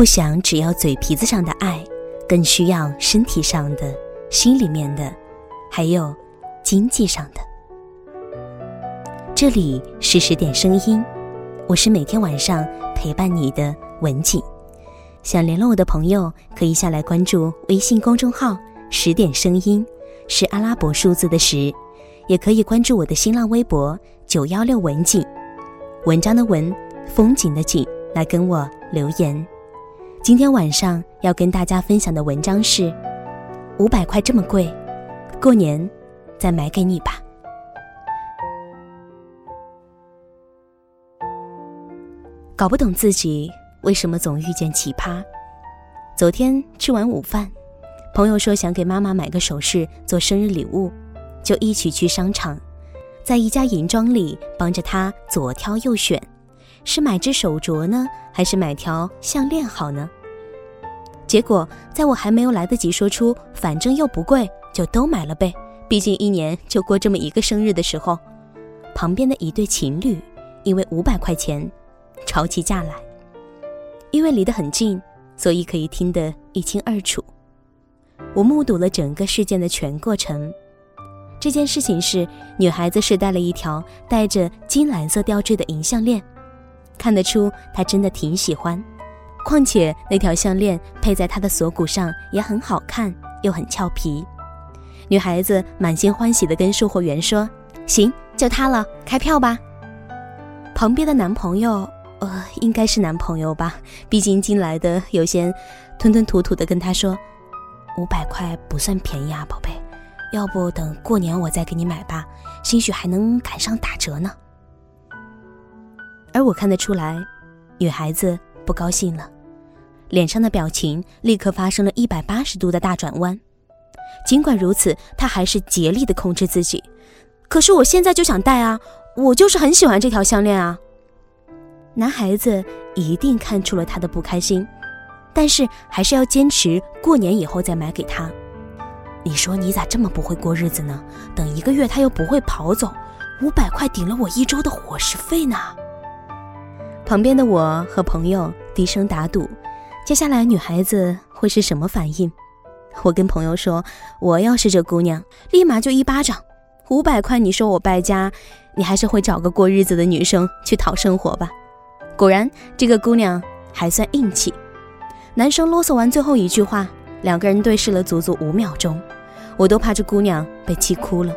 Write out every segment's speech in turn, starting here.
不想只要嘴皮子上的爱，更需要身体上的、心里面的，还有经济上的。这里是十点声音，我是每天晚上陪伴你的文景。想联络我的朋友，可以下来关注微信公众号“十点声音”，是阿拉伯数字的十，也可以关注我的新浪微博“九幺六文景”，文章的文，风景的景，来跟我留言。今天晚上要跟大家分享的文章是：五百块这么贵，过年再买给你吧。搞不懂自己为什么总遇见奇葩。昨天吃完午饭，朋友说想给妈妈买个首饰做生日礼物，就一起去商场，在一家银庄里帮着她左挑右选，是买只手镯呢，还是买条项链好呢？结果在我还没有来得及说出“反正又不贵，就都买了呗”，毕竟一年就过这么一个生日的时候，旁边的一对情侣因为五百块钱。吵起架来，因为离得很近，所以可以听得一清二楚。我目睹了整个事件的全过程。这件事情是女孩子是戴了一条带着金蓝色吊坠的银项链，看得出她真的挺喜欢。况且那条项链配在她的锁骨上也很好看，又很俏皮。女孩子满心欢喜地跟售货员说：“行，就它了，开票吧。”旁边的男朋友。呃，应该是男朋友吧，毕竟进来的有些吞吞吐吐的跟他说：“五百块不算便宜啊，宝贝，要不等过年我再给你买吧，兴许还能赶上打折呢。”而我看得出来，女孩子不高兴了，脸上的表情立刻发生了一百八十度的大转弯。尽管如此，她还是竭力的控制自己。可是我现在就想戴啊，我就是很喜欢这条项链啊。男孩子一定看出了他的不开心，但是还是要坚持过年以后再买给他。你说你咋这么不会过日子呢？等一个月他又不会跑走，五百块顶了我一周的伙食费呢。旁边的我和朋友低声打赌，接下来女孩子会是什么反应？我跟朋友说，我要是这姑娘，立马就一巴掌。五百块你说我败家，你还是会找个过日子的女生去讨生活吧。果然，这个姑娘还算硬气。男生啰嗦完最后一句话，两个人对视了足足五秒钟，我都怕这姑娘被气哭了。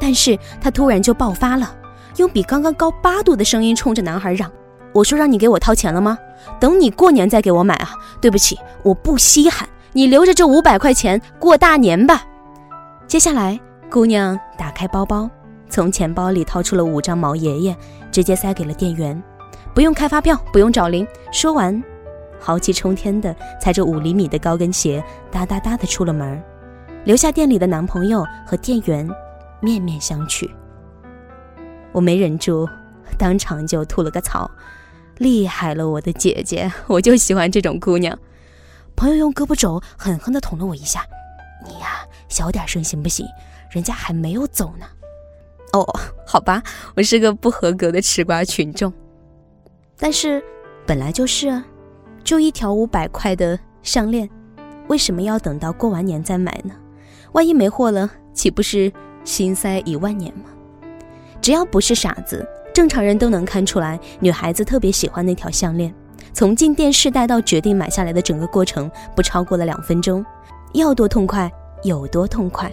但是她突然就爆发了，用比刚刚高八度的声音冲着男孩嚷：“我说让你给我掏钱了吗？等你过年再给我买啊！对不起，我不稀罕，你留着这五百块钱过大年吧。”接下来，姑娘打开包包，从钱包里掏出了五张毛爷爷，直接塞给了店员。不用开发票，不用找零。说完，豪气冲天的踩着五厘米的高跟鞋，哒哒哒的出了门，留下店里的男朋友和店员面面相觑。我没忍住，当场就吐了个槽：“厉害了，我的姐姐！我就喜欢这种姑娘。”朋友用胳膊肘狠狠地捅了我一下：“你呀，小点声行不行？人家还没有走呢。”哦，好吧，我是个不合格的吃瓜群众。但是，本来就是啊，就一条五百块的项链，为什么要等到过完年再买呢？万一没货了，岂不是心塞一万年吗？只要不是傻子，正常人都能看出来，女孩子特别喜欢那条项链。从进店试戴到决定买下来的整个过程，不超过了两分钟，要多痛快有多痛快。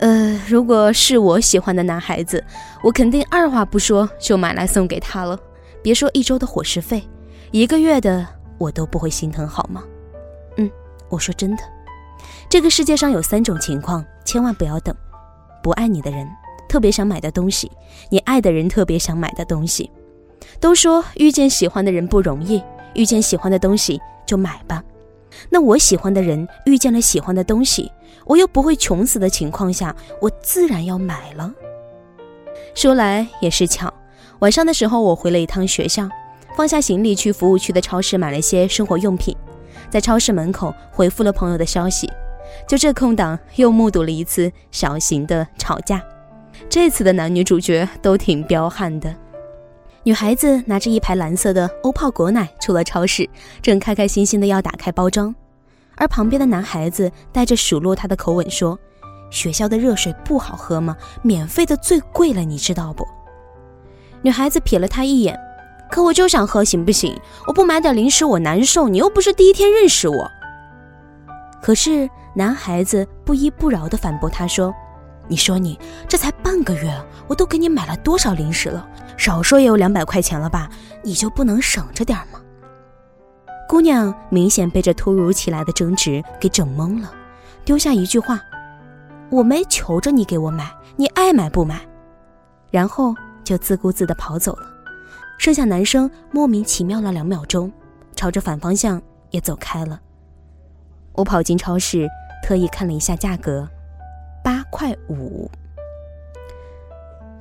呃，如果是我喜欢的男孩子，我肯定二话不说就买来送给他了。别说一周的伙食费，一个月的我都不会心疼，好吗？嗯，我说真的，这个世界上有三种情况，千万不要等：不爱你的人，特别想买的东西，你爱的人特别想买的东西。都说遇见喜欢的人不容易，遇见喜欢的东西就买吧。那我喜欢的人遇见了喜欢的东西，我又不会穷死的情况下，我自然要买了。说来也是巧。晚上的时候，我回了一趟学校，放下行李去服务区的超市买了些生活用品，在超市门口回复了朋友的消息。就这空档，又目睹了一次小型的吵架。这次的男女主角都挺彪悍的。女孩子拿着一排蓝色的欧泡果奶出了超市，正开开心心的要打开包装，而旁边的男孩子带着数落她的口吻说：“学校的热水不好喝吗？免费的最贵了，你知道不？”女孩子瞥了他一眼，可我就想喝，行不行？我不买点零食我难受。你又不是第一天认识我。可是男孩子不依不饶的反驳他说。你说你这才半个月，我都给你买了多少零食了？少说也有两百块钱了吧？你就不能省着点吗？姑娘明显被这突如其来的争执给整懵了，丢下一句话：“我没求着你给我买，你爱买不买。”然后就自顾自地跑走了。剩下男生莫名其妙了两秒钟，朝着反方向也走开了。我跑进超市，特意看了一下价格。八块五，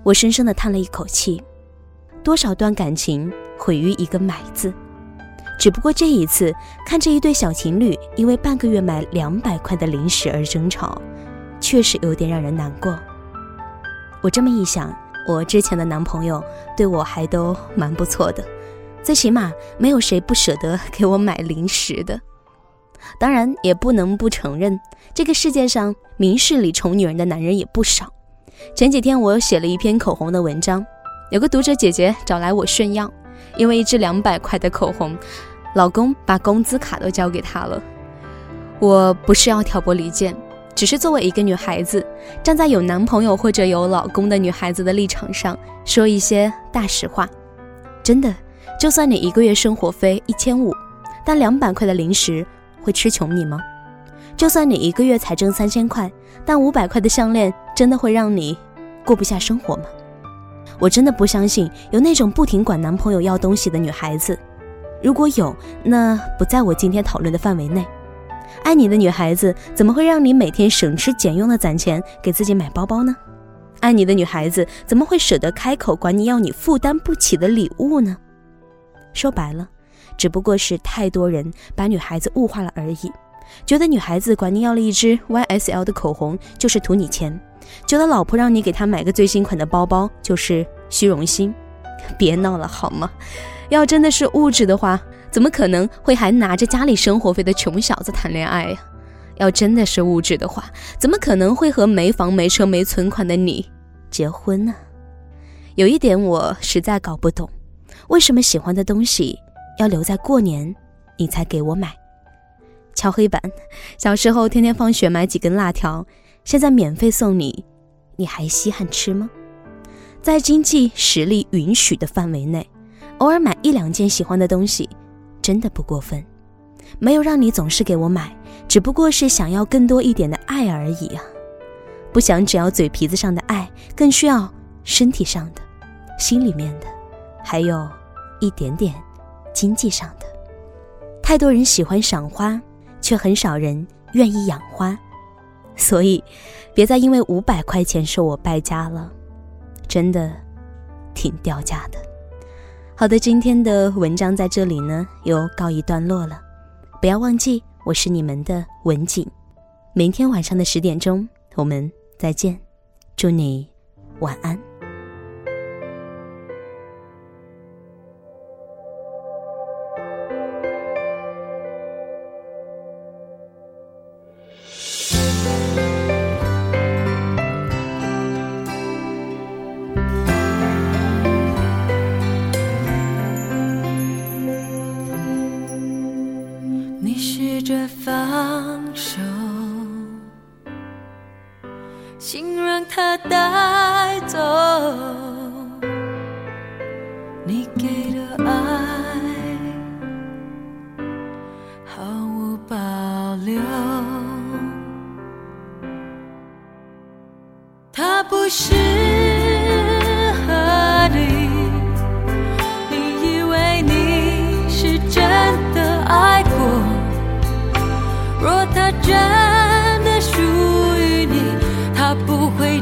我深深的叹了一口气。多少段感情毁于一个“买”字，只不过这一次看着一对小情侣因为半个月买两百块的零食而争吵，确实有点让人难过。我这么一想，我之前的男朋友对我还都蛮不错的，最起码没有谁不舍得给我买零食的。当然也不能不承认，这个世界上明事理宠女人的男人也不少。前几天我写了一篇口红的文章，有个读者姐姐找来我炫耀，因为一支两百块的口红，老公把工资卡都交给她了。我不是要挑拨离间，只是作为一个女孩子，站在有男朋友或者有老公的女孩子的立场上，说一些大实话。真的，就算你一个月生活费一千五，但两百块的零食。会吃穷你吗？就算你一个月才挣三千块，但五百块的项链真的会让你过不下生活吗？我真的不相信有那种不停管男朋友要东西的女孩子。如果有，那不在我今天讨论的范围内。爱你的女孩子怎么会让你每天省吃俭用的攒钱给自己买包包呢？爱你的女孩子怎么会舍得开口管你要你负担不起的礼物呢？说白了。只不过是太多人把女孩子物化了而已，觉得女孩子管你要了一支 YSL 的口红就是图你钱，觉得老婆让你给她买个最新款的包包就是虚荣心。别闹了好吗？要真的是物质的话，怎么可能会还拿着家里生活费的穷小子谈恋爱呀？要真的是物质的话，怎么可能会和没房没车没存款的你结婚呢？有一点我实在搞不懂，为什么喜欢的东西？要留在过年，你才给我买。敲黑板，小时候天天放学买几根辣条，现在免费送你，你还稀罕吃吗？在经济实力允许的范围内，偶尔买一两件喜欢的东西，真的不过分。没有让你总是给我买，只不过是想要更多一点的爱而已啊！不想只要嘴皮子上的爱，更需要身体上的、心里面的，还有一点点。经济上的，太多人喜欢赏花，却很少人愿意养花，所以别再因为五百块钱说我败家了，真的挺掉价的。好的，今天的文章在这里呢又告一段落了，不要忘记我是你们的文景，明天晚上的十点钟我们再见，祝你晚安。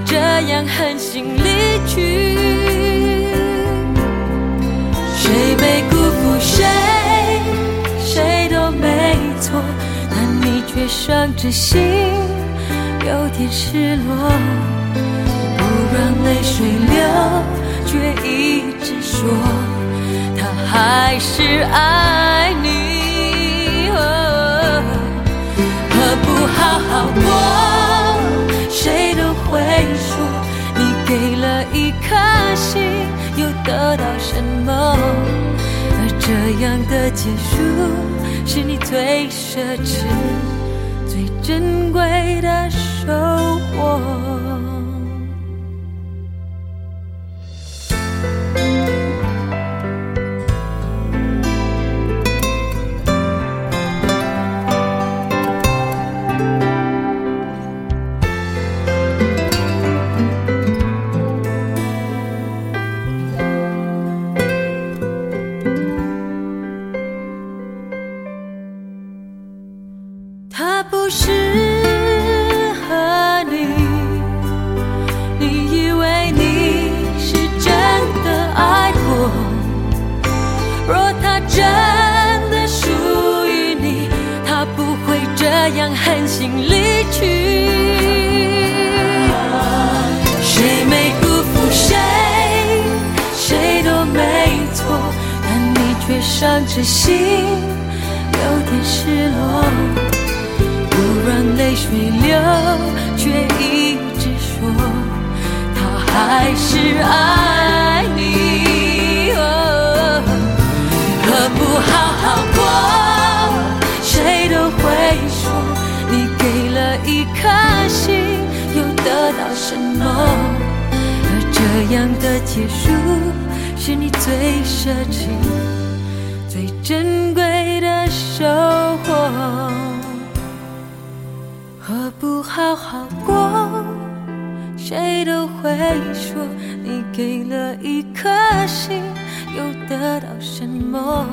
这样狠心离去，谁被辜负，谁谁都没错，但你却伤着心，有点失落。不让泪水流，却一直说他。还是爱你。得到什么？而这样的结束，是你最奢侈、最珍贵的收获。他不适合你，你以为你是真的爱过。若他真的属于你，他不会这样狠心离去。谁没辜负谁，谁都没错，但你却伤着心，有点失落。让泪水流，却一直说他还是爱你。何不好好过？谁都会说你给了一颗心，又得到什么？而这样的结束，是你最奢侈、最珍贵的收获。不好好过？谁都会说你给了一颗心，又得到什么？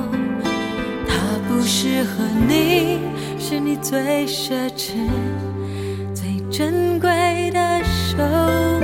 他不适合你，是你最奢侈、最珍贵的手。